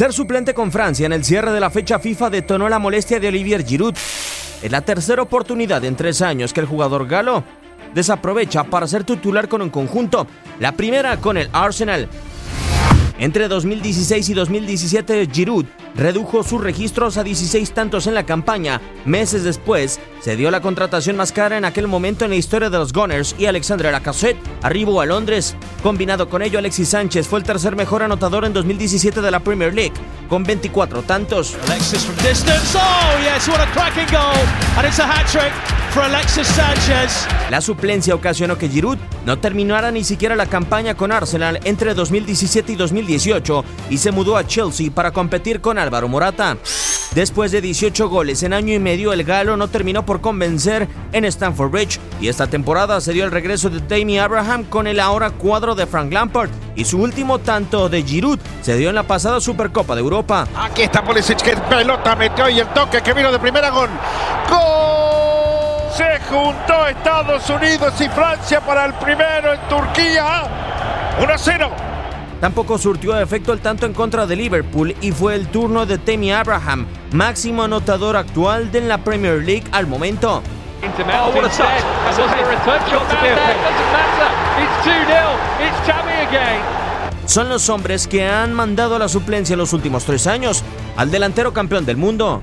Ser suplente con Francia en el cierre de la fecha FIFA detonó la molestia de Olivier Giroud. Es la tercera oportunidad en tres años que el jugador galo desaprovecha para ser titular con un conjunto. La primera con el Arsenal. Entre 2016 y 2017, Giroud redujo sus registros a 16 tantos en la campaña. Meses después, se dio la contratación más cara en aquel momento en la historia de los Gunners y Alexandre Lacazette arribó a Londres. Combinado con ello, Alexis Sánchez fue el tercer mejor anotador en 2017 de la Premier League, con 24 tantos. Alexis from distance. Oh, yes, what a cracking goal. And it's a hat-trick for Alexis Sanchez. La suplencia ocasionó que Giroud no terminara ni siquiera la campaña con Arsenal entre 2017 y 2018 y se mudó a Chelsea para competir con Álvaro Morata. Después de 18 goles en año y medio, el galo no terminó por convencer en Stamford Bridge y esta temporada se dio el regreso de Tammy Abraham con el ahora cuadro de Frank Lampard y su último tanto de Giroud se dio en la pasada Supercopa de Europa. Aquí está Pulisic que pelota metió y el toque que vino de primera gol. ¡Gol! Se juntó Estados Unidos y Francia para el primero en Turquía. 1 0. Tampoco surtió efecto el tanto en contra de Liverpool y fue el turno de Tammy Abraham, máximo anotador actual de la Premier League al momento. What a touch. That's a return shot down there. Doesn't matter. It's 2-0. It's Tammy again. Son los hombres que han mandado a la suplencia en los últimos tres años al delantero campeón del mundo.